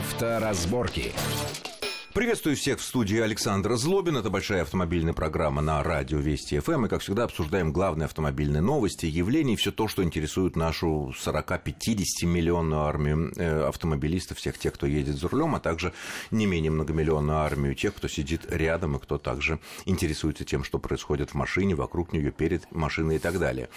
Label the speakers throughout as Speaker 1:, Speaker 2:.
Speaker 1: Авторазборки.
Speaker 2: Приветствую всех в студии Александра Злобин. Это большая автомобильная программа на радио Вести ФМ. И, как всегда, обсуждаем главные автомобильные новости, явления и все то, что интересует нашу 40-50 миллионную армию э, автомобилистов, всех тех, кто едет за рулем, а также не менее многомиллионную армию тех, кто сидит рядом и кто также интересуется тем, что происходит в машине, вокруг нее, перед машиной и так далее.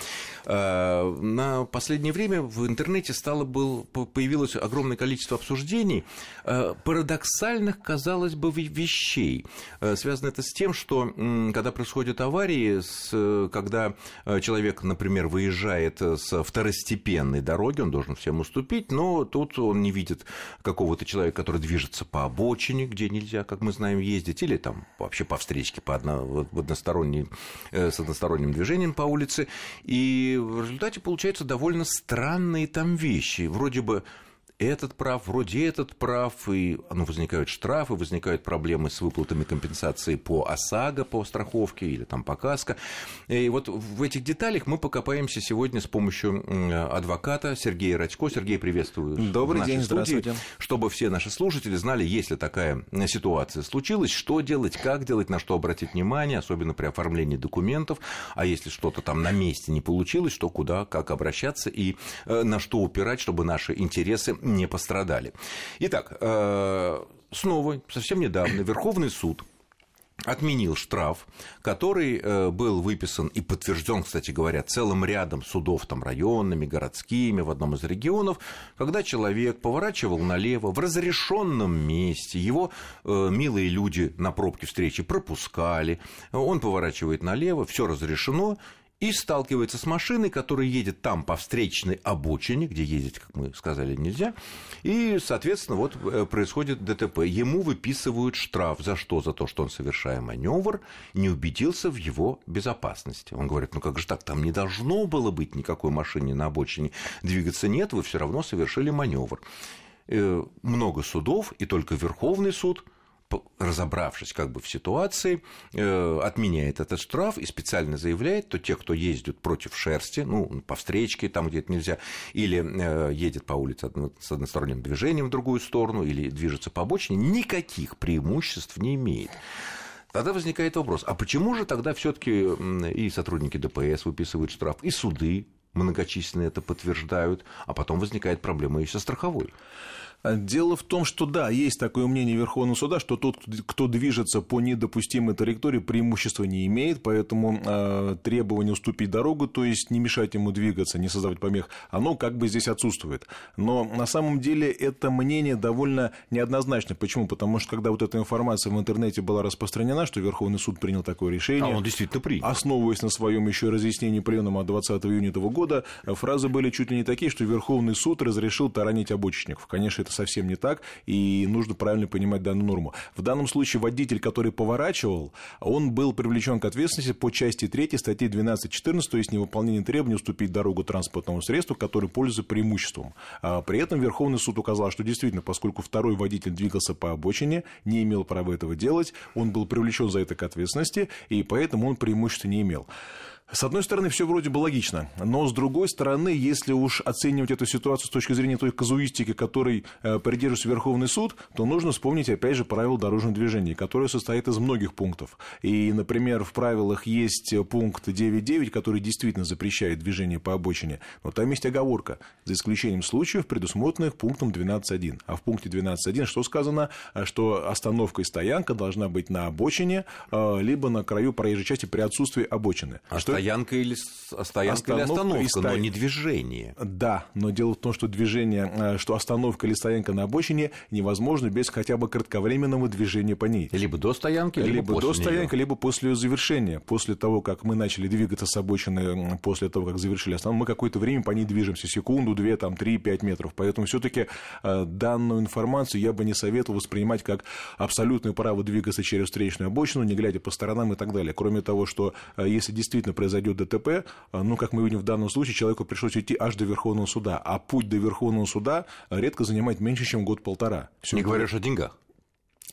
Speaker 2: Э, на последнее время в интернете стало был, появилось огромное количество обсуждений, э, парадоксальных, казалось казалось бы, вещей. Э, связано это с тем, что когда происходят аварии, с, когда э, человек, например, выезжает с второстепенной дороги, он должен всем уступить, но тут он не видит какого-то человека, который движется по обочине, где нельзя, как мы знаем, ездить, или там вообще по встречке, по одно, односторонней, э, с односторонним движением по улице. И в результате получаются довольно странные там вещи. Вроде бы этот прав, вроде этот прав, и ну, возникают штрафы, возникают проблемы с выплатами компенсации по ОСАГО, по страховке или там по КАСКО. И вот в этих деталях мы покопаемся сегодня с помощью адвоката Сергея Радько. Сергей, приветствую.
Speaker 3: Добрый день, студии, здравствуйте.
Speaker 2: Чтобы все наши слушатели знали, если такая ситуация случилась, что делать, как делать, на что обратить внимание, особенно при оформлении документов, а если что-то там на месте не получилось, что куда, как обращаться и э, на что упирать, чтобы наши интересы не пострадали. Итак, э, снова, совсем недавно, Верховный суд отменил штраф, который э, был выписан и подтвержден, кстати говоря, целым рядом судов там районными, городскими в одном из регионов, когда человек поворачивал налево в разрешенном месте, его э, милые люди на пробке встречи пропускали, он поворачивает налево, все разрешено, и сталкивается с машиной, которая едет там по встречной обочине, где ездить, как мы сказали, нельзя, и, соответственно, вот э, происходит ДТП. Ему выписывают штраф. За что? За то, что он, совершая маневр, не убедился в его безопасности. Он говорит, ну как же так, там не должно было быть никакой машине на обочине двигаться. Нет, вы все равно совершили маневр. Э, много судов, и только Верховный суд разобравшись как бы в ситуации, э, отменяет этот штраф и специально заявляет, то те, кто ездит против шерсти, ну, по встречке, там, где это нельзя, или э, едет по улице с односторонним движением в другую сторону, или движется по обочине, никаких преимуществ не имеет. Тогда возникает вопрос, а почему же тогда все-таки и сотрудники ДПС выписывают штраф, и суды многочисленные это подтверждают, а потом возникает проблема и со страховой?
Speaker 3: Дело в том, что да, есть такое мнение Верховного суда, что тот, кто движется по недопустимой траектории, преимущества не имеет, поэтому э, требование уступить дорогу, то есть не мешать ему двигаться, не создавать помех, оно как бы здесь отсутствует. Но на самом деле это мнение довольно неоднозначно. Почему? Потому что когда вот эта информация в интернете была распространена, что Верховный суд принял такое решение,
Speaker 2: а он действительно принял.
Speaker 3: основываясь на своем еще разъяснении пленума 20 июня этого года, фразы были чуть ли не такие, что Верховный суд разрешил таранить обочечников. Конечно, это совсем не так, и нужно правильно понимать данную норму. В данном случае водитель, который поворачивал, он был привлечен к ответственности по части 3 статьи 12.14, то есть невыполнение требований уступить дорогу транспортному средству, который пользуется преимуществом. А при этом Верховный суд указал, что действительно, поскольку второй водитель двигался по обочине, не имел права этого делать, он был привлечен за это к ответственности, и поэтому он преимущества не имел. С одной стороны, все вроде бы логично, но с другой стороны, если уж оценивать эту ситуацию с точки зрения той казуистики, которой э, придерживается Верховный суд, то нужно вспомнить, опять же, правила дорожного движения, которое состоит из многих пунктов. И, например, в правилах есть пункт 9.9, который действительно запрещает движение по обочине, но там есть оговорка, за исключением случаев, предусмотренных пунктом 12.1. А в пункте 12.1 что сказано? Что остановка и стоянка должна быть на обочине, э, либо на краю проезжей части при отсутствии обочины.
Speaker 2: А что стоянка или, стоянка или остановка, ста... но не движение.
Speaker 3: Да, но дело в том, что движение, э, что остановка или стоянка на обочине невозможно без хотя бы кратковременного движения по ней.
Speaker 2: Либо до стоянки, либо,
Speaker 3: либо
Speaker 2: после
Speaker 3: до стоянки, либо после ее завершения. После того, как мы начали двигаться с обочины, после того, как завершили остановку, мы какое-то время по ней движемся, секунду, две, там, три, пять метров. Поэтому все-таки э, данную информацию я бы не советовал воспринимать как абсолютное право двигаться через встречную обочину, не глядя по сторонам и так далее. Кроме того, что э, если действительно произойдет ДТП, а, ну, как мы видим в данном случае, человеку пришлось идти аж до Верховного суда, а путь до Верховного суда редко занимает меньше, чем год-полтора.
Speaker 2: Не говоришь о деньгах.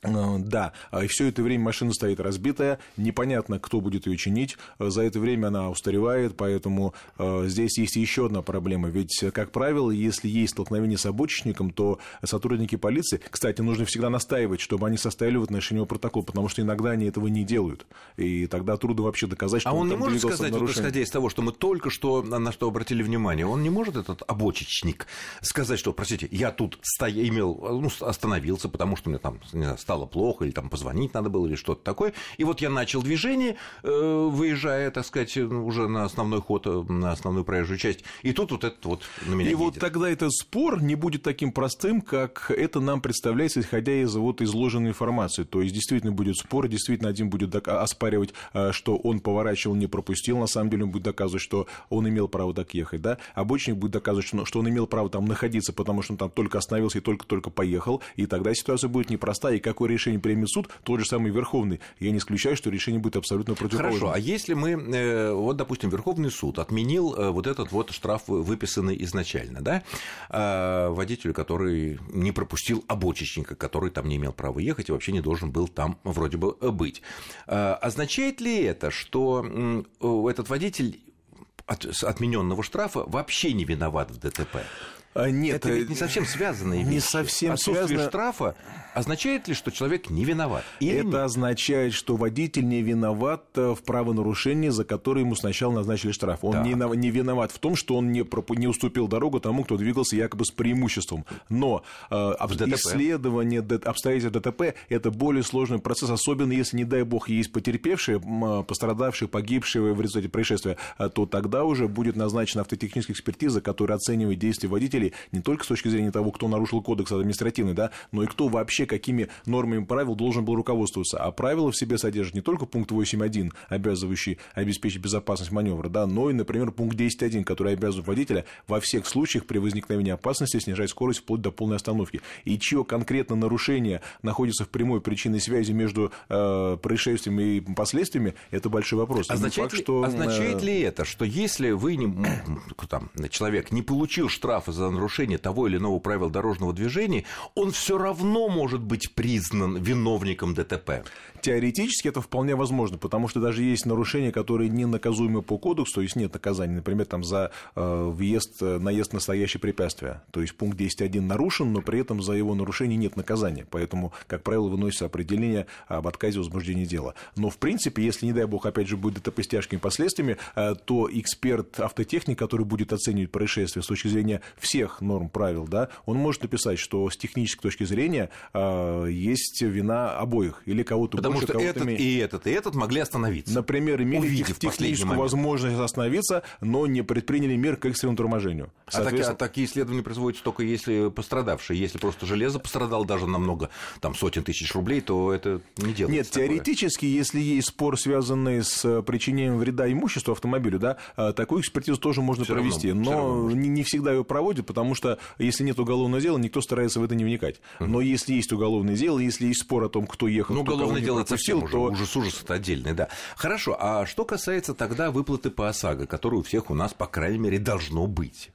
Speaker 3: Э, да, и все это время машина стоит разбитая, непонятно, кто будет ее чинить. За это время она устаревает, поэтому э, здесь есть еще одна проблема. Ведь, как правило, если есть столкновение с обочечником, то сотрудники полиции, кстати, нужно всегда настаивать, чтобы они составили в отношении протокол, потому что иногда они этого не делают. И тогда трудно вообще доказать, что
Speaker 2: а он,
Speaker 3: он
Speaker 2: не может
Speaker 3: сказать,
Speaker 2: вот, исходя из того, что мы только что на что обратили внимание, он не может, этот обочечник, сказать, что, простите, я тут стоя, имел, ну, остановился, потому что мне там не знаю, стало плохо, или там позвонить надо было, или что-то такое. И вот я начал движение, э, выезжая, так сказать, уже на основной ход, э, на основную проезжую часть, и тут вот этот вот на меня
Speaker 3: И
Speaker 2: едет.
Speaker 3: вот тогда этот спор не будет таким простым, как это нам представляется, исходя из вот изложенной информации. То есть, действительно будет спор, действительно один будет оспаривать, э, что он поворачивал, не пропустил, на самом деле он будет доказывать, что он имел право так ехать, да, обочник будет доказывать, что он имел право там находиться, потому что он там только остановился и только-только поехал, и тогда ситуация будет непростая, и какое решение примет суд, тот же самый Верховный. Я не исключаю, что решение будет абсолютно противоположным.
Speaker 2: Хорошо, а если мы, э, вот, допустим, Верховный суд отменил э, вот этот вот штраф, выписанный изначально, да, а, водителю, который не пропустил обочечника, который там не имел права ехать и вообще не должен был там вроде бы быть. А, означает ли это, что этот водитель от отмененного штрафа вообще не виноват в ДТП?
Speaker 3: А, нет,
Speaker 2: это ведь не совсем связанные вещи.
Speaker 3: Не совсем
Speaker 2: Отсутствие
Speaker 3: связано...
Speaker 2: штрафа означает ли, что человек не виноват?
Speaker 3: Или это нет? означает, что водитель не виноват э, в правонарушении, за которое ему сначала назначили штраф. Он не, не виноват в том, что он не, не уступил дорогу тому, кто двигался якобы с преимуществом. Но э, исследование обстоятельств ДТП – это более сложный процесс, особенно если, не дай бог, есть потерпевшие, пострадавшие, погибшие в результате происшествия, э, то тогда уже будет назначена автотехническая экспертиза, которая оценивает действия нарушителей не только с точки зрения того, кто нарушил кодекс административный, да, но и кто вообще какими нормами правил должен был руководствоваться. А правила в себе содержат не только пункт 8.1, обязывающий обеспечить безопасность маневра, да, но и, например, пункт 10.1, который обязывает водителя во всех случаях при возникновении опасности снижать скорость вплоть до полной остановки. И чье конкретно нарушение находится в прямой причинной связи между э, происшествием и последствиями, это большой вопрос.
Speaker 2: Означает, факт, ли, что, означает э... ли это, что если вы не, там, человек не получил штрафа за нарушение того или иного правила дорожного движения, он все равно может быть признан виновником ДТП.
Speaker 3: Теоретически это вполне возможно, потому что даже есть нарушения, которые не наказуемы по кодексу, то есть нет наказания, например, там за э, въезд, э, наезд на стоящее препятствие. То есть пункт 10.1 нарушен, но при этом за его нарушение нет наказания. Поэтому, как правило, выносится определение об отказе возбуждения дела. Но, в принципе, если, не дай бог, опять же, будет ДТП с тяжкими последствиями, э, то эксперт автотехник, который будет оценивать происшествие с точки зрения всех норм правил, да, он может написать, что с технической точки зрения э, есть вина обоих или кого-то
Speaker 2: Потому что этот меньше. и этот, и этот могли остановиться.
Speaker 3: Например, имели Увидев техническую возможность остановиться, но не предприняли мер к экстренному торможению.
Speaker 2: А, таки, а такие исследования производятся только если пострадавшие. Если просто железо пострадало даже намного, там, сотен тысяч рублей, то это не делается.
Speaker 3: Нет, такое. теоретически, если есть спор, связанный с э, причинением вреда имуществу автомобилю, да, э, такую экспертизу тоже можно Всё провести. Равно, но не, не всегда ее проводят, потому что если нет уголовного дела, никто старается в это не вникать. Но если есть уголовное дело, если есть спор о том, кто ехал,
Speaker 2: ну,
Speaker 3: кто
Speaker 2: уголовное дело совсем то... уже, ужас, ужас это отдельный, да. Хорошо, а что касается тогда выплаты по ОСАГО, которую у всех у нас, по крайней мере, должно быть?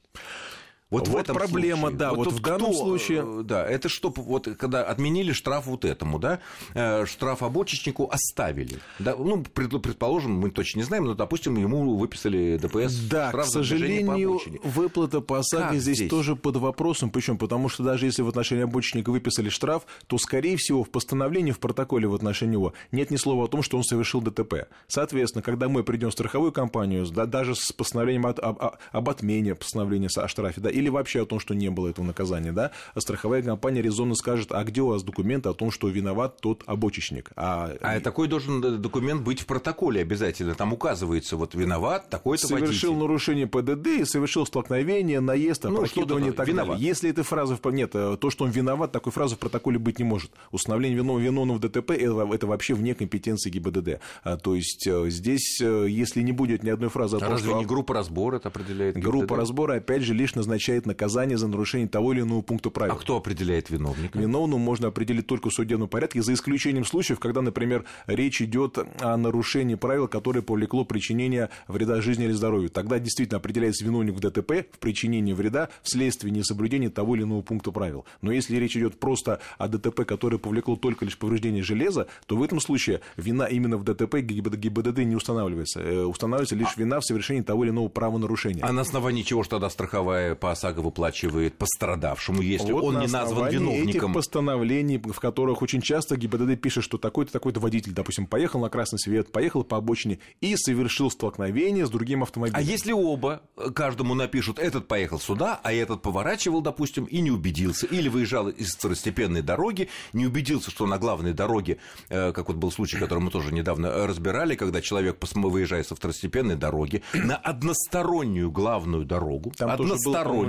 Speaker 3: Вот, вот в этом проблема, случае. да, вот, вот в данном кто, случае...
Speaker 2: Э, да, это что, вот когда отменили штраф вот этому, да, э, штраф обочечнику оставили. Да, ну, предположим, мы точно не знаем, но, допустим, ему выписали ДПС
Speaker 3: Да,
Speaker 2: штраф
Speaker 3: к сожалению, по выплата по ОСАГО здесь, здесь тоже под вопросом. Почему? Потому что даже если в отношении обочечника выписали штраф, то, скорее всего, в постановлении, в протоколе в отношении него нет ни слова о том, что он совершил ДТП. Соответственно, когда мы придем в страховую компанию, да, даже с постановлением об, об, об отмене постановления о штрафе, да, или вообще о том, что не было этого наказания, да, а страховая компания резонно скажет, а где у вас документы о том, что виноват тот обочечник?
Speaker 2: А, а такой должен э, документ быть в протоколе обязательно, там указывается, вот виноват такой-то
Speaker 3: Совершил
Speaker 2: водитель.
Speaker 3: нарушение ПДД и совершил столкновение, наезд, опрокидывание ну, и так виноват. далее. Если этой фразы, нет, э, то, что он виноват, такой фразы в протоколе быть не может. Установление виновного виновного в ДТП это, это вообще вне компетенции ГИБДД. А, то есть э, здесь, если не будет ни одной фразы о
Speaker 2: а том, разве что... не группа разбора это определяет?
Speaker 3: ГИБДД? Группа разбора, опять же, лишь назначение назначает наказание за нарушение того или иного пункта правил.
Speaker 2: А кто определяет виновника?
Speaker 3: Виновным можно определить только в судебном порядке, за исключением случаев, когда, например, речь идет о нарушении правил, которое повлекло причинение вреда жизни или здоровью. Тогда действительно определяется виновник в ДТП в причинении вреда вследствие несоблюдения того или иного пункта правил. Но если речь идет просто о ДТП, которое повлекло только лишь повреждение железа, то в этом случае вина именно в ДТП ГИБДД не устанавливается. Э, устанавливается лишь вина в совершении того или иного правонарушения.
Speaker 2: А на основании чего же тогда страховая по ОСАГО выплачивает пострадавшему, если
Speaker 3: вот
Speaker 2: он не назван виновником?
Speaker 3: этих постановлений, в которых очень часто ГИБДД пишет, что такой-то, такой-то водитель, допустим, поехал на красный свет, поехал по обочине и совершил столкновение с другим автомобилем.
Speaker 2: А если оба каждому напишут, этот поехал сюда, а этот поворачивал, допустим, и не убедился, или выезжал из второстепенной дороги, не убедился, что на главной дороге, э, как вот был случай, который мы тоже недавно разбирали, когда человек выезжает со второстепенной дороги на одностороннюю главную дорогу,
Speaker 3: Там
Speaker 2: одностороннюю,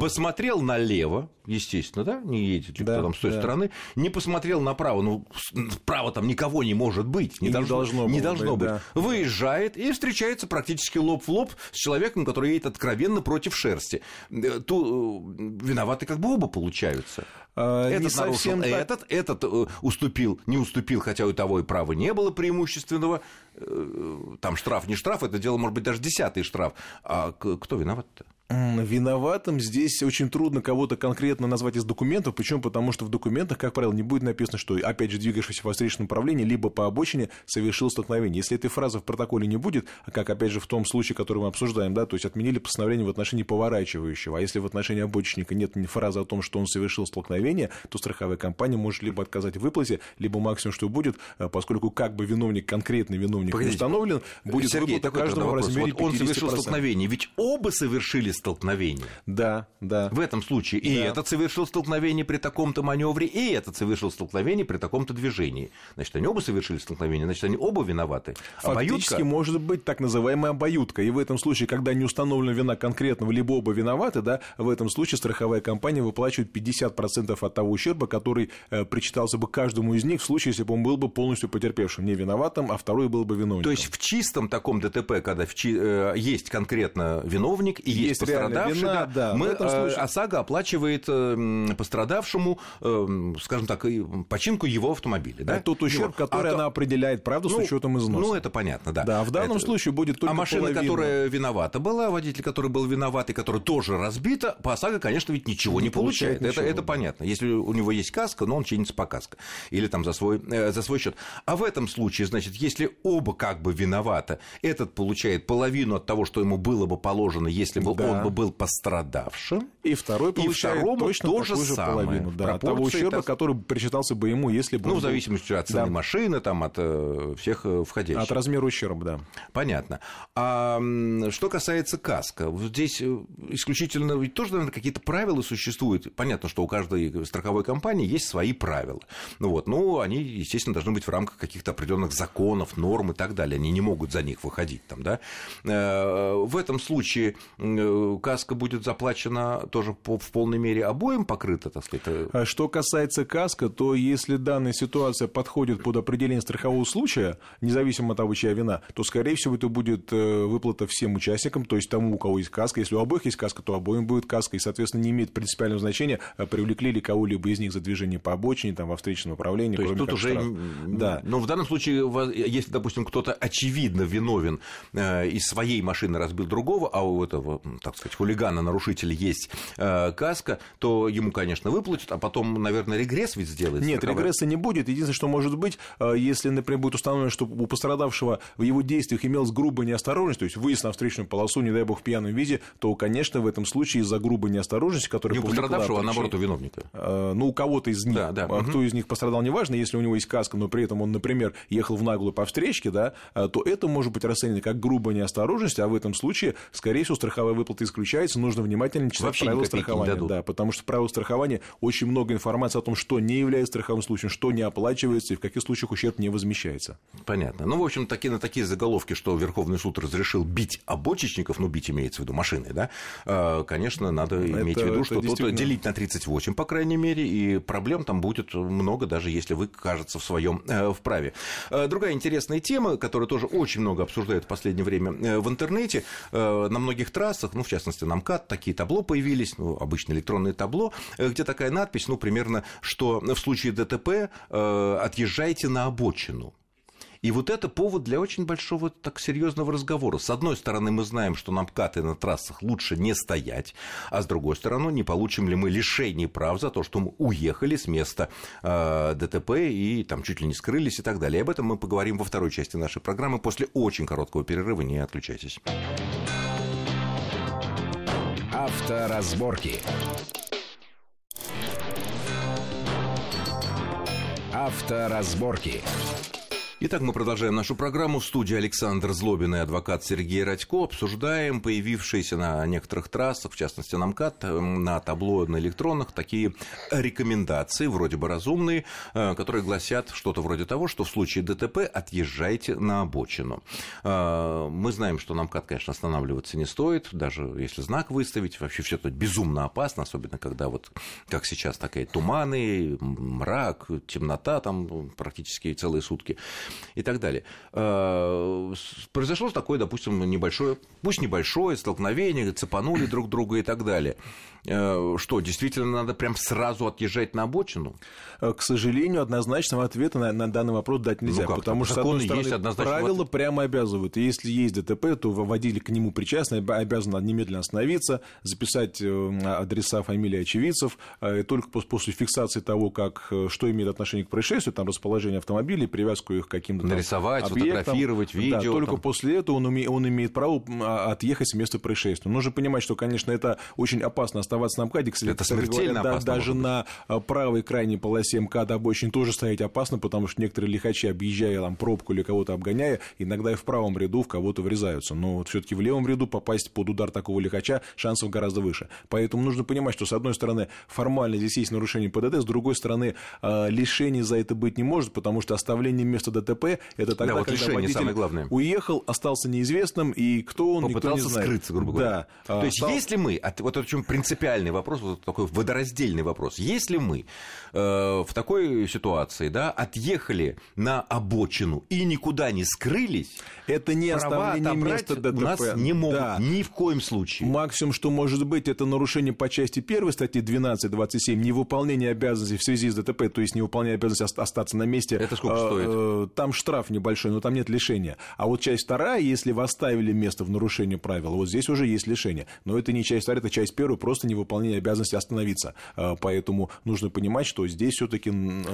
Speaker 2: посмотрел налево, естественно, да, не едет ли да, кто там с той да. стороны, не посмотрел направо, ну, справа там никого не может быть,
Speaker 3: не,
Speaker 2: не
Speaker 3: должно, должно,
Speaker 2: не должно быть,
Speaker 3: да.
Speaker 2: выезжает и встречается практически лоб в лоб с человеком, который едет откровенно против шерсти. Э, Ту, э, виноваты как бы оба получаются. А, этот нарушил, так... этот, этот э, уступил, не уступил, хотя у того и права не было преимущественного. Там штраф, не штраф, это дело может быть даже десятый штраф. А кто виноват-то?
Speaker 3: Виноватым здесь очень трудно кого-то конкретно назвать из документов. Почему? Потому что в документах, как правило, не будет написано, что, опять же, двигавшийся по встречному направлении, либо по обочине совершил столкновение. Если этой фразы в протоколе не будет, как, опять же, в том случае, который мы обсуждаем, да, то есть отменили постановление в отношении поворачивающего, а если в отношении обочинника нет фразы о том, что он совершил столкновение, то страховая компания может либо отказать в выплате, либо максимум, что будет, э, поскольку как бы виновник, конкретный виновник Погодите, установлен, будет
Speaker 2: Сергей, выплата каждому в размере вот Он совершил столкновение, ведь оба совершили столкновение.
Speaker 3: Да, да.
Speaker 2: В этом случае и да. этот совершил столкновение при таком-то маневре, и этот совершил столкновение при таком-то движении. Значит, они оба совершили столкновение, значит, они оба виноваты.
Speaker 3: Фактически обоюдка... может быть так называемая обоюдка. И в этом случае, когда не установлена вина конкретного, либо оба виноваты, да, в этом случае страховая компания выплачивает 50% от того ущерба, который э, причитался бы каждому из них в случае, если бы он был бы полностью потерпевшим, не виноватым, а второй был бы виновником.
Speaker 2: То есть в чистом таком ДТП, когда в чи... э, есть конкретно виновник и есть, есть пострадавший, вина, да, мы. Э, ОСАГО оплачивает э, пострадавшему, э, скажем так, починку его автомобиля. Да?
Speaker 3: тот ущерб, его. который а она то... определяет, правда, ну, с учетом износа.
Speaker 2: Ну, это понятно, да.
Speaker 3: Да, в данном
Speaker 2: это...
Speaker 3: случае будет только
Speaker 2: А машина,
Speaker 3: половина.
Speaker 2: которая виновата была, водитель, который был виноват и который тоже разбита, по ОСАГО, конечно, ведь ничего не, не получает. получает ничего, это, это понятно. Если у него есть каска, но он чинится по каско. Или там за свой, э, за свой счет. А в этом случае, значит, если оба как бы виноваты, этот получает половину от того, что ему было бы положено, если бы да. он бы был пострадавшим.
Speaker 3: И второй получает и точно то же самое, половину да, того ущерба, так... который причитался бы ему, если бы...
Speaker 2: Ну, в зависимости от цены да. машины, там, от э, всех э, входящих.
Speaker 3: От размера ущерба, да.
Speaker 2: Понятно. А что касается каска, здесь э, исключительно ведь тоже, наверное, какие-то правила существуют. Понятно, что у каждой страховой компании есть свои правила. Ну, вот, ну, они, естественно, должны быть в рамках каких-то определенных законов, норм и так далее. Они не могут за них выходить там, да. В этом случае каска будет заплачена тоже в полной мере обоим покрыта, так сказать. Э,
Speaker 3: а что касается каска, то если данная ситуация подходит под определение страхового случая, независимо от того, чья вина, то, скорее всего, это будет э, выплата всем участникам, то есть тому, у кого есть каска. Если у обоих есть каска, то обоим будет каска, и, соответственно, не имеет принципиального значения, э, привлекли ли кого-либо из них за движение по обочине, там, во встречном направлении.
Speaker 2: То есть тут уже... Штраф. Да. Но в данном случае, если, допустим, кто-то очевидно виновен из своей машины разбил другого, а у этого, так сказать, хулигана, нарушителя есть каска, то ему, конечно, выплатят, а потом, наверное, регресс ведь сделается.
Speaker 3: Нет, таковая... регресса не будет. Единственное, что может быть, э, если, например, будет установлено, что у пострадавшего в его действиях имелась грубая неосторожность, то есть выезд на встречную полосу, не дай бог, в пьяном виде, то, конечно, в этом случае из-за грубой неосторожности, которая
Speaker 2: Не у пострадавшего, а наоборот, у виновника.
Speaker 3: Э, ну, у кого-то из них. Да, да. Кто угу. из них пострадал, неважно, если у него есть каска, но при этом он, например, ехал в наглую по встречке, да, э, то это может быть расценено как грубая неосторожность, а в этом случае, скорее всего, страховая выплата исключается, нужно внимательно читать
Speaker 2: Вообще
Speaker 3: правила страхования. Да, потому что правила страхования очень много информации о том, что не является страховым случаем, что не оплачивается и в каких случаях ущерб не возмещается.
Speaker 2: Понятно. Ну, в общем, такие, на такие заголовки, что Верховный суд разрешил бить обочечников, ну, бить имеется в виду машины, да, а, конечно, надо это, иметь в виду, что действительно... тут делить на 38, по крайней мере, и проблем там будет много, даже если вы, кажется, в своем э, вправе. Э, другая интересная тема, которая тоже очень много обсуждают в последнее время э, в интернете, на многих трассах, ну, частности, на МКАД, такие табло появились, ну, обычно электронное табло, где такая надпись, ну, примерно, что в случае ДТП отъезжайте на обочину. И вот это повод для очень большого так серьезного разговора. С одной стороны, мы знаем, что на МКАД и на трассах лучше не стоять, а с другой стороны, не получим ли мы лишение прав за то, что мы уехали с места э, ДТП и там чуть ли не скрылись и так далее. Об этом мы поговорим во второй части нашей программы после очень короткого перерыва. Не отключайтесь.
Speaker 1: Авторазборки. Авторазборки.
Speaker 2: Итак, мы продолжаем нашу программу. В студии Александр Злобин и адвокат Сергей Радько. Обсуждаем появившиеся на некоторых трассах, в частности на МКАД, эм, на табло на электронных, такие рекомендации, вроде бы разумные, э, которые гласят что-то вроде того, что в случае ДТП отъезжайте на обочину. Э, мы знаем, что на МКАД, конечно, останавливаться не стоит, даже если знак выставить. Вообще все это безумно опасно, особенно когда вот, как сейчас, такие туманы, мрак, темнота там практически целые сутки и так далее. Э, произошло такое, допустим, небольшое, пусть небольшое столкновение, цепанули друг друга и так далее. Э, что, действительно надо прям сразу отъезжать на обочину?
Speaker 3: Э, к сожалению, однозначного ответа на, на данный вопрос дать нельзя, ну потому что, с одной стороны, есть правила прямо обязывают. И если есть ДТП, то водитель к нему причастный обязан немедленно остановиться, записать адреса, фамилии очевидцев, и только после фиксации того, как, что имеет отношение к происшествию, там расположение автомобилей, привязку их к каким-то
Speaker 2: Нарисовать, объектам. фотографировать, видео.
Speaker 3: Да, только там. после этого он, уме, он имеет право а, отъехать с места происшествия. Нужно понимать, что, конечно, это очень опасно оставаться на МКАДе. Кстати,
Speaker 2: это смертельно говоря, опасно.
Speaker 3: Да, даже на а, правой крайней полосе МКАДа обочине тоже стоять опасно, потому что некоторые лихачи, объезжая там пробку или кого-то обгоняя, иногда и в правом ряду в кого-то врезаются. Но вот все-таки в левом ряду попасть под удар такого лихача шансов гораздо выше. Поэтому нужно понимать, что с одной стороны формально здесь есть нарушение ПДД, с другой стороны а, лишений за это быть не может, потому что оставление места ДТП это тогда, да, вот когда водитель самое главное. уехал, остался неизвестным, и кто он,
Speaker 2: Попытался
Speaker 3: никто не знает.
Speaker 2: скрыться, грубо говоря. Да. То есть, остался... если мы, вот это очень принципиальный вопрос, вот такой водораздельный вопрос, если мы э, в такой ситуации, да, отъехали на обочину и никуда не скрылись,
Speaker 3: это не оставление места ДТП.
Speaker 2: У нас не могут да. ни в коем случае.
Speaker 3: Максимум, что может быть, это нарушение по части 1 статьи 12.27, невыполнение обязанностей в связи с ДТП, то есть невыполнение обязанностей остаться на месте.
Speaker 2: Это сколько э, стоит?
Speaker 3: Э, там штраф небольшой, но там нет лишения. А вот часть вторая, если вы оставили место в нарушении правил, вот здесь уже есть лишение. Но это не часть вторая, это часть первая, просто невыполнение обязанности остановиться. Э, поэтому нужно понимать, что здесь все-таки...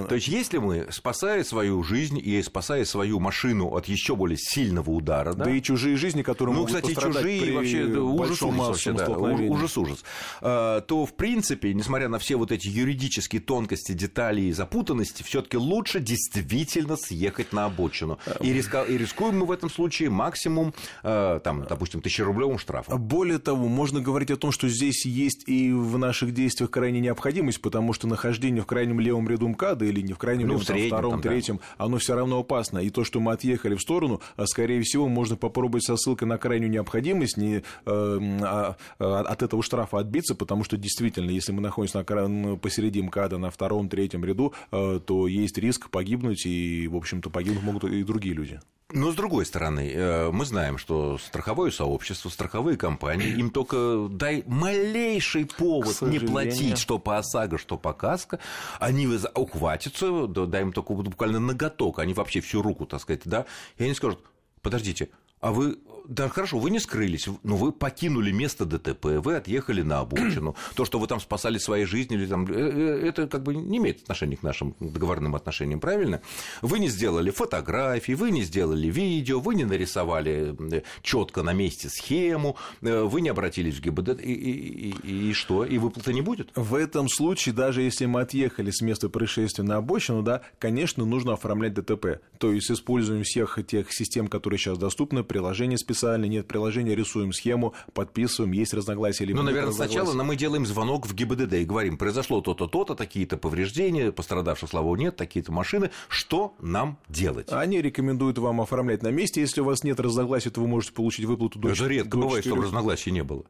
Speaker 2: То есть, если мы, спасая свою жизнь и спасая свою машину от еще более сильного удара,
Speaker 3: да, да и чужие жизни, которые
Speaker 2: ну,
Speaker 3: могут
Speaker 2: кстати, чужие
Speaker 3: при
Speaker 2: вообще ужас, ужас, вообще, да, ужас, ужас, то в принципе, несмотря на все вот эти юридические тонкости, детали и запутанности, все-таки лучше действительно съехать на обочину. И, риска, и рискуем мы в этом случае максимум, э, там, допустим, тысячерублевым штрафом.
Speaker 3: Более того, можно говорить о том, что здесь есть и в наших действиях крайняя необходимость, потому что нахождение в крайнем левом ряду МКАДа или не в крайнем
Speaker 2: ну,
Speaker 3: левом,
Speaker 2: в среднем,
Speaker 3: там, втором,
Speaker 2: там,
Speaker 3: третьем, да. оно все равно опасно. И то, что мы отъехали в сторону, а, скорее всего, можно попробовать со ссылкой на крайнюю необходимость не, э, а, а, от этого штрафа отбиться, потому что действительно, если мы находимся на, посередине МКАДа на втором, третьем ряду, э, то есть риск погибнуть, и, в общем-то, погибнуть могут и другие люди.
Speaker 2: Но с другой стороны, э, мы знаем, что страховое сообщество, страховые компании, им только дай малейший повод не платить, что по ОСАГО, что по КАСКО, они ухватятся, дай им только буквально ноготок, они вообще всю руку, так сказать, да, и они скажут, подождите, а вы да, хорошо, вы не скрылись, но вы покинули место ДТП, вы отъехали на обочину. То, что вы там спасали свои жизни, или там, э, э, это как бы не имеет отношения к нашим договорным отношениям, правильно? Вы не сделали фотографии, вы не сделали видео, вы не нарисовали э, четко на месте схему, вы не обратились в ГИБДД, и, и, и, и что? И выплаты не будет?
Speaker 3: В этом случае, даже если мы отъехали с места происшествия на обочину, да, конечно, нужно оформлять ДТП. То есть используем всех тех систем, которые сейчас доступны, приложения специальные, специально, нет приложения, рисуем схему, подписываем, есть разногласия.
Speaker 2: Либо ну, наверное, сначала мы делаем звонок в ГИБДД и говорим, произошло то-то, то-то, такие-то повреждения, пострадавших, слава богу, нет, такие-то машины, что нам делать?
Speaker 3: Они рекомендуют вам оформлять на месте, если у вас нет разногласий, то вы можете получить выплату до
Speaker 2: Это редко до бывает, 4... чтобы разногласий не было.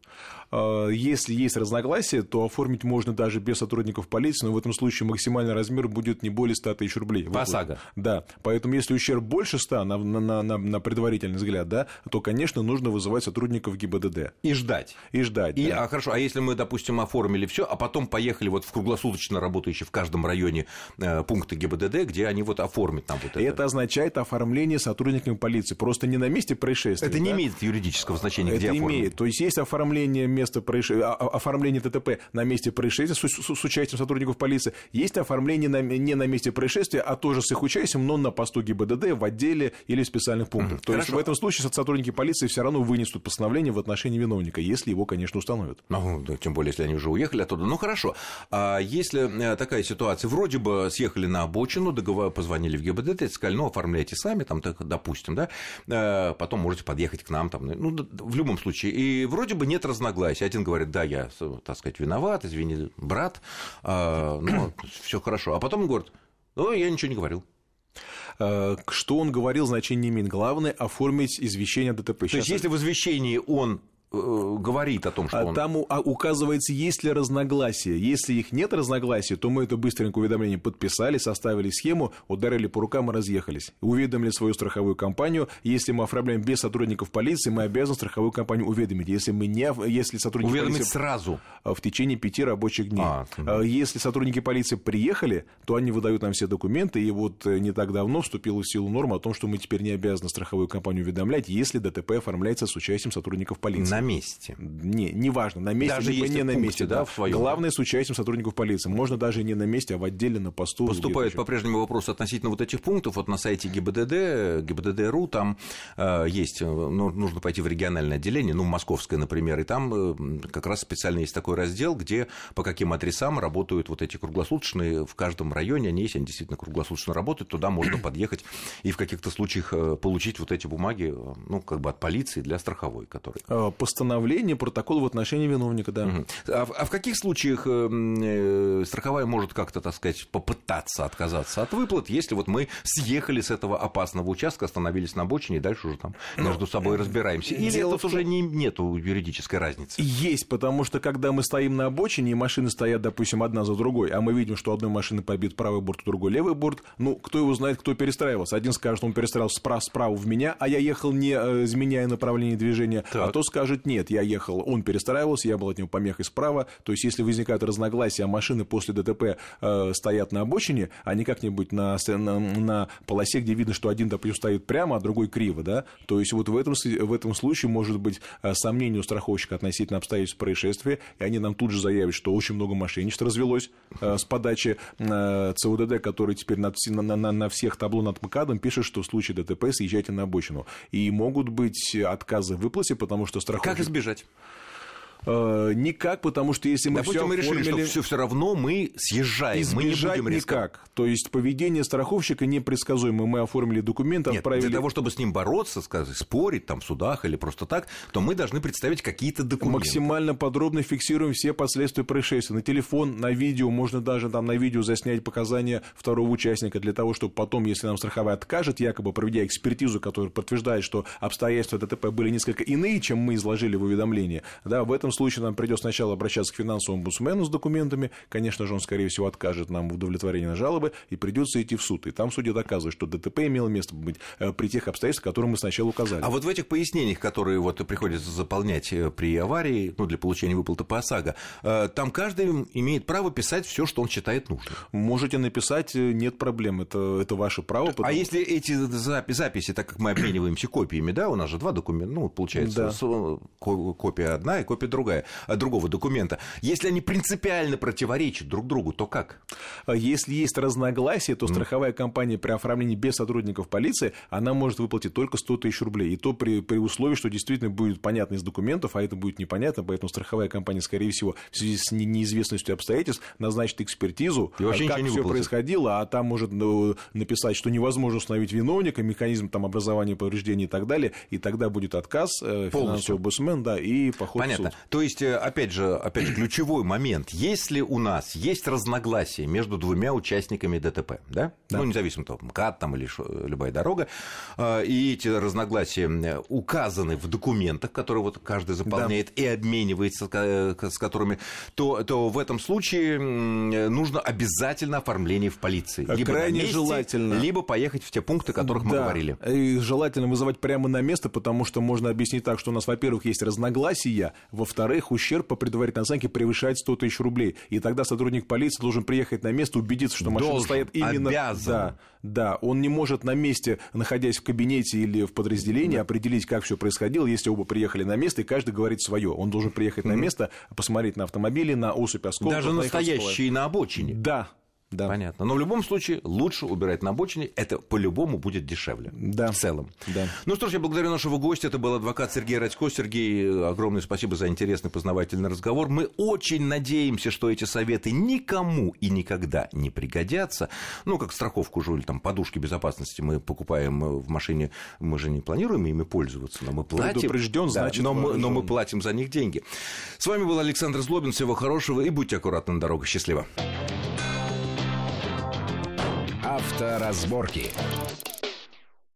Speaker 3: А, если есть разногласия, то оформить можно даже без сотрудников полиции, но в этом случае максимальный размер будет не более 100 тысяч рублей.
Speaker 2: По ОСАГО?
Speaker 3: Да, поэтому если ущерб больше 100, на, на, на, на предварительный взгляд, да, то, конечно, конечно, нужно вызывать сотрудников ГИБДД.
Speaker 2: И ждать.
Speaker 3: И ждать,
Speaker 2: и,
Speaker 3: да.
Speaker 2: А хорошо, а если мы, допустим, оформили все, а потом поехали вот в круглосуточно работающие в каждом районе э, пункты ГИБДД, где они вот оформят нам вот это?
Speaker 3: Это означает оформление сотрудниками полиции. Просто не на месте происшествия.
Speaker 2: Это
Speaker 3: да?
Speaker 2: не имеет юридического значения, где
Speaker 3: Это имеет. То есть есть оформление места происшествия, оформление ТТП на месте происшествия с, с, с участием сотрудников полиции. Есть оформление на, не на месте происшествия, а тоже с их участием, но на посту ГИБДД, в отделе или в специальных пунктах. То
Speaker 2: Хорошо.
Speaker 3: есть в этом случае сотрудники полиции все равно вынесут постановление в отношении виновника, если его, конечно, установят.
Speaker 2: Ну, тем более, если они уже уехали оттуда. Ну, хорошо. А если э, такая ситуация, вроде бы съехали на обочину, договор, позвонили в ГИБДД, сказали, ну, оформляйте сами, там, так, допустим, да, э, потом можете подъехать к нам, там, ну, да, в любом случае. И вроде бы нет разногласий. Один говорит, да, я, так сказать, виноват, извини, брат, э, ну, все хорошо. А потом он говорит, ну, я ничего не говорил.
Speaker 3: Э, Что он говорил, значения не имеет. Главное – оформить извещение о ДТП.
Speaker 2: То есть, если в извещении он говорит о том, что
Speaker 3: А
Speaker 2: он...
Speaker 3: Там а, указывается, есть ли разногласия. Если их нет разногласий, то мы это быстренько уведомление подписали, составили схему, ударили по рукам и разъехались. Уведомили свою страховую компанию. Если мы оформляем без сотрудников полиции, мы обязаны страховую компанию уведомить. Если мы не, если сотрудники
Speaker 2: Уведомить
Speaker 3: полиции
Speaker 2: сразу.
Speaker 3: а, в течение пяти рабочих дней.
Speaker 2: А,
Speaker 3: А, Если сотрудники полиции приехали, то они выдают нам все документы, и вот э, не так давно вступила в силу норма о том, что мы теперь не обязаны страховую компанию уведомлять, если ДТП оформляется с участием сотрудников полиции.
Speaker 2: На месте.
Speaker 3: Не, неважно, на месте,
Speaker 2: Даже
Speaker 3: либо не на
Speaker 2: пункте,
Speaker 3: месте,
Speaker 2: да, в своем.
Speaker 3: Главное с участием сотрудников полиции. Можно даже не на месте, а в отделе на посту. Еще.
Speaker 2: по-прежнему вопросы относительно вот этих пунктов. Вот на сайте ГИБДД, ГИБДД.ру, там э, есть, э, ну, нужно пойти в региональное отделение, ну, московское, например, и там э, как раз специально есть такой раздел, где по каким адресам работают вот эти круглосуточные в каждом районе, они есть, они действительно круглосуточно работают, туда можно подъехать и в каких-то случаях э, получить вот эти бумаги, э, ну, как бы от полиции для страховой, который.
Speaker 3: А, Постановление, протокол в отношении виновника, да.
Speaker 2: Мгм. А, в- а в каких случаях э, м, э, страховая может как-то, так сказать, попытаться отказаться от выплат, если вот мы съехали с этого опасного участка, остановились на обочине и дальше уже там между собой разбираемся? Или
Speaker 3: дело том-
Speaker 2: уже не, нету юридической разницы?
Speaker 3: Есть, потому что когда мы стоим на обочине, и машины стоят, допустим, одна за другой, а мы видим, что одной машины побит правый борт, у другой левый борт, ну, кто его знает, кто перестраивался. Один скажет, он перестраивался справа, справа в меня, а я ехал, не э, изменяя направление движения, а
Speaker 2: Так.
Speaker 3: то скажет, нет, я ехал, он перестраивался, я был от него помехой справа. То есть, если возникают разногласия, а машины после ДТП э, стоят на обочине, а не как-нибудь на, на, на полосе, где видно, что один, допустим, стоит прямо, а другой криво, да, то есть, вот в этом, в этом случае может быть э, сомнение у страховщика относительно обстоятельств происшествия, и они нам тут же заявят, что очень много мошенничества развелось э, с подачи э, ЦУДД, который теперь вс- на, на- на всех табло над МКАДом пишет, что в случае ДТП съезжайте на обочину. И могут быть отказы в выплате, потому что страховщик...
Speaker 2: Как избежать?
Speaker 3: Э, никак, потому что если мы
Speaker 2: Допустим,
Speaker 3: все
Speaker 2: мы решили,
Speaker 3: оформили...
Speaker 2: что все, все равно мы съезжаем, мы не
Speaker 3: Избежать
Speaker 2: будем рисковать.
Speaker 3: никак. То есть поведение страховщика непредсказуемо. Мы оформили документы,
Speaker 2: Нет,
Speaker 3: отправили...
Speaker 2: для того, чтобы с ним бороться, сказать, спорить там в судах или просто так, то мы должны представить какие-то документы.
Speaker 3: Максимально подробно фиксируем все последствия происшествия. На телефон, на видео, можно даже там на видео заснять показания второго участника для того, чтобы потом, если нам страховая откажет, якобы проведя экспертизу, которая подтверждает, что обстоятельства ДТП были несколько иные, чем мы изложили в уведомлении, да, в этом случае нам придется сначала обращаться к финансовому омбудсмену с документами, конечно же, он, скорее всего, откажет нам в удовлетворении на жалобы, и придется идти в суд. И там судья доказывает, что ДТП имело место быть э, при тех обстоятельствах, которые мы сначала указали.
Speaker 2: А вот в этих пояснениях, которые вот приходится заполнять э, при аварии, ну, для получения выплаты по ОСАГО, э, там каждый имеет право писать все, что он считает нужным.
Speaker 3: Можете написать, нет проблем, это, это ваше право.
Speaker 2: А
Speaker 3: потому-
Speaker 2: если эти запи- записи, так как мы обмениваемся копиями, да, у нас же два документа, ну, получается,
Speaker 3: Да.
Speaker 2: копия одна и копия другая, а, другого документа, если они принципиально противоречат друг другу, то как?
Speaker 3: А Если есть разногласия, то страховая компания при оформлении без сотрудников полиции, она может выплатить только 100 тысяч рублей. И то при, при условии, что действительно будет понятно из документов, а это будет непонятно, поэтому страховая компания, скорее всего, в связи с не- неизвестностью обстоятельств, назначит экспертизу,
Speaker 2: И вообще
Speaker 3: а как все происходило, а там может ну, написать, что невозможно установить виновника, механизм там, образования повреждений и так далее, и тогда будет отказ, э,
Speaker 2: Полностью.
Speaker 3: финансовый бусмен, да, и поход в
Speaker 2: Понятно.
Speaker 3: суд.
Speaker 2: То есть, э, опять же, опять же, ключевой момент. Если у нас есть разногласия между двумя участниками ДТП, да? да. Ну, независимо от того, МКАД там или любая дорога, э, и эти разногласия указаны в документах, которые вот каждый заполняет да. и обменивается с которыми, то, то в этом случае нужно обязательно оформление в полиции.
Speaker 3: Либо Крайне месте, желательно.
Speaker 2: Либо поехать в те пункты, о которых да. мы говорили.
Speaker 3: И желательно вызывать прямо на место, потому что можно объяснить так, что у нас, во-первых, есть разногласия, во-вторых, ущерб по предварительной оценке превышает 100 тысяч рублей. И тогда сотрудник полиции должен приехать на место, убедиться, что машина должен, стоит именно...
Speaker 2: Обязан.
Speaker 3: Да, да, он не может на месте, находясь в кабинете или в подразделении, да. определить, как все происходило, если оба приехали на место, и каждый говорит свое. Он должен приехать mm-hmm. на место, посмотреть на автомобили, на осыпь осколков.
Speaker 2: Даже настоящие на обочине.
Speaker 3: Да, да.
Speaker 2: Понятно. Но в любом случае лучше убирать на обочине. Это по-любому будет дешевле.
Speaker 3: Да.
Speaker 2: В целом.
Speaker 3: Да.
Speaker 2: Ну что ж, я благодарю нашего гостя. Это был адвокат Сергей Радько. Сергей, огромное спасибо за интересный познавательный разговор. Мы очень надеемся, что эти советы никому и никогда не пригодятся. Ну, как страховку уже, или там подушки безопасности мы покупаем в машине. Мы же не планируем ими пользоваться, но мы платим.
Speaker 3: Предупрежден, значит,
Speaker 2: но мы, но мы платим за них деньги. С вами был Александр Злобин. Всего хорошего и будьте аккуратны на дорогах. Счастливо.
Speaker 1: Авторазборки.